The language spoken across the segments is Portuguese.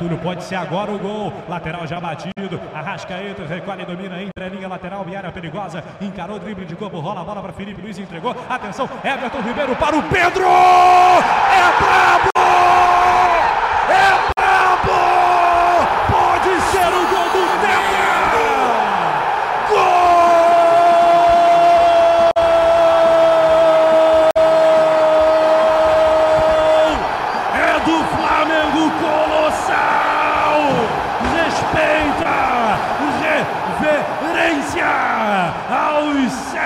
Túlio, pode ser agora o gol. Lateral já batido. Arrascaeta recolhe, domina entre a linha lateral área perigosa. Encarou o drible de campo, rola a bola para Felipe Luiz, entregou. Atenção, Everton Ribeiro para o Pedro! É brabo!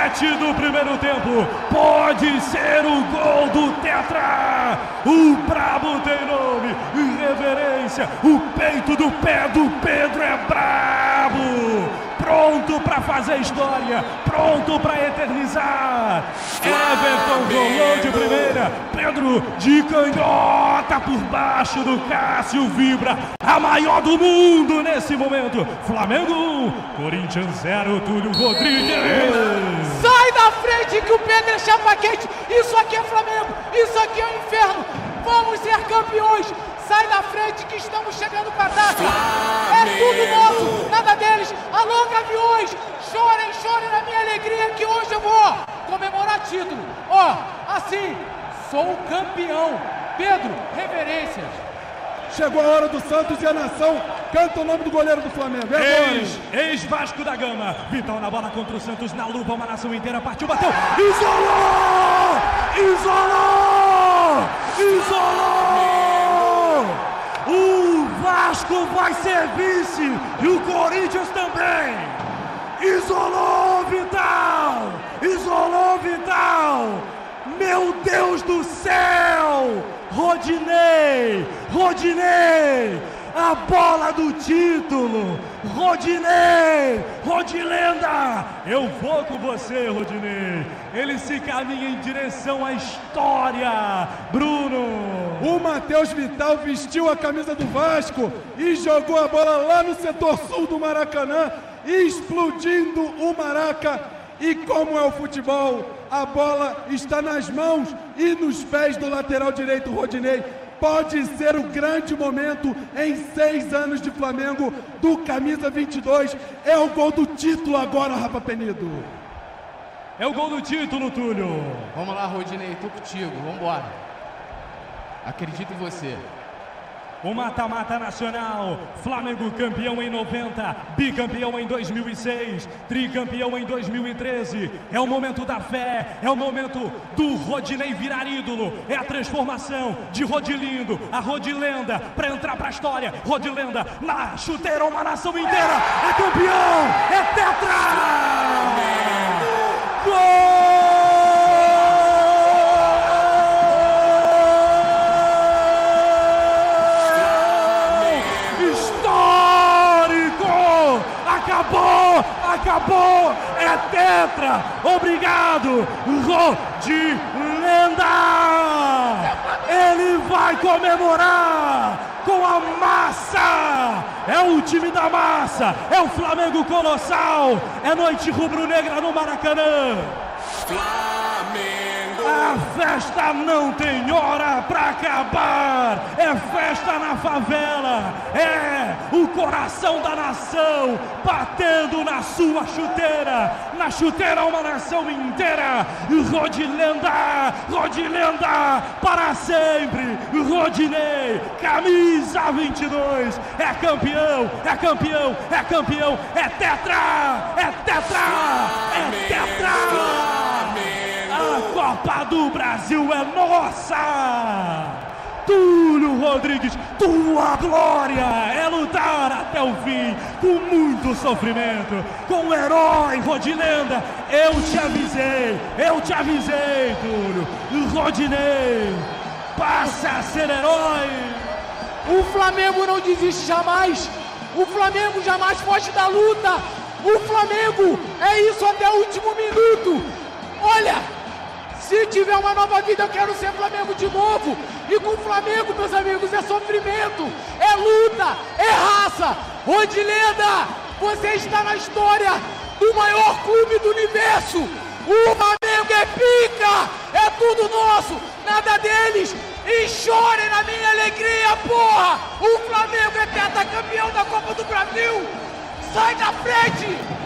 7 do primeiro tempo. Pode ser o gol do Tetra. O brabo tem nome, reverência. O peito do pé do Pedro é brabo. Pronto para fazer história, pronto para eternizar. Everton rolou de primeira, Pedro de canhota por baixo do Cássio Vibra, a maior do mundo nesse momento. Flamengo 1, Corinthians 0, Túlio Rodrigues. Que o Pedro é chapa quente. Isso aqui é Flamengo. Isso aqui é o inferno. Vamos ser campeões. Sai da frente que estamos chegando com a taça. É tudo nosso, nada deles. Alô, gaviões. Chorem, chorem na minha alegria que hoje eu vou comemorar título. Ó, assim, sou campeão. Pedro, reverências. Chegou a hora do Santos e a nação canta o nome do goleiro do Flamengo. É hein? Ex, ex-Vasco da Gama. Vital na bola contra o Santos, na lupa, uma nação inteira. Partiu, bateu. Isolou! Isolou! Isolou! O Vasco vai ser vice e o Corinthians também. Isolou Vital! Isolou Vital! Meu Deus do céu! Rodinei! Rodinei! A bola do título! Rodinei! Rodilenda! Eu vou com você, Rodinei! Ele se caminha em direção à história! Bruno! O Matheus Vital vestiu a camisa do Vasco e jogou a bola lá no setor sul do Maracanã, explodindo o Maraca. E como é o futebol, a bola está nas mãos e nos pés do lateral direito Rodinei. Pode ser o grande momento em seis anos de Flamengo do camisa 22. É o gol do título agora, Rafa Penido. É o gol do título, Túlio! Vamos lá, Rodinei, tô contigo. Vambora. Acredito em você. O mata-mata nacional, Flamengo campeão em 90, bicampeão em 2006, tricampeão em 2013. É o momento da fé, é o momento do Rodinei virar ídolo, é a transformação de Rodilindo, a Rodilenda, para entrar para a história. Rodilenda na chuteira, uma nação inteira, é campeão, é tetra! Gol! Acabou! É tetra! Obrigado! Rodilenda! Ele vai comemorar com a massa! É o time da massa! É o Flamengo Colossal! É noite rubro-negra no Maracanã! Festa não tem hora pra acabar. É festa na favela. É o coração da nação batendo na sua chuteira. Na chuteira uma nação inteira. Rodilenda, Rodilenda para sempre. Rodinei, camisa 22. É campeão, é campeão, é campeão. É tetra, é tetra, é tetra. Copa do Brasil é nossa! Túlio Rodrigues, tua glória é lutar até o fim, com muito sofrimento, com o herói Rodilenda. Eu te avisei, eu te avisei, Túlio. Rodinei, passa a ser herói. O Flamengo não desiste jamais. O Flamengo jamais foge da luta. O Flamengo é isso até o último minuto. Olha, se tiver uma nova vida, eu quero ser Flamengo de novo. E com o Flamengo, meus amigos, é sofrimento, é luta, é raça. Rodilenda, você está na história do maior clube do universo. O Flamengo é pica, é tudo nosso, nada deles. e chorem na minha alegria, porra! O Flamengo é campeão da Copa do Brasil! Sai da frente!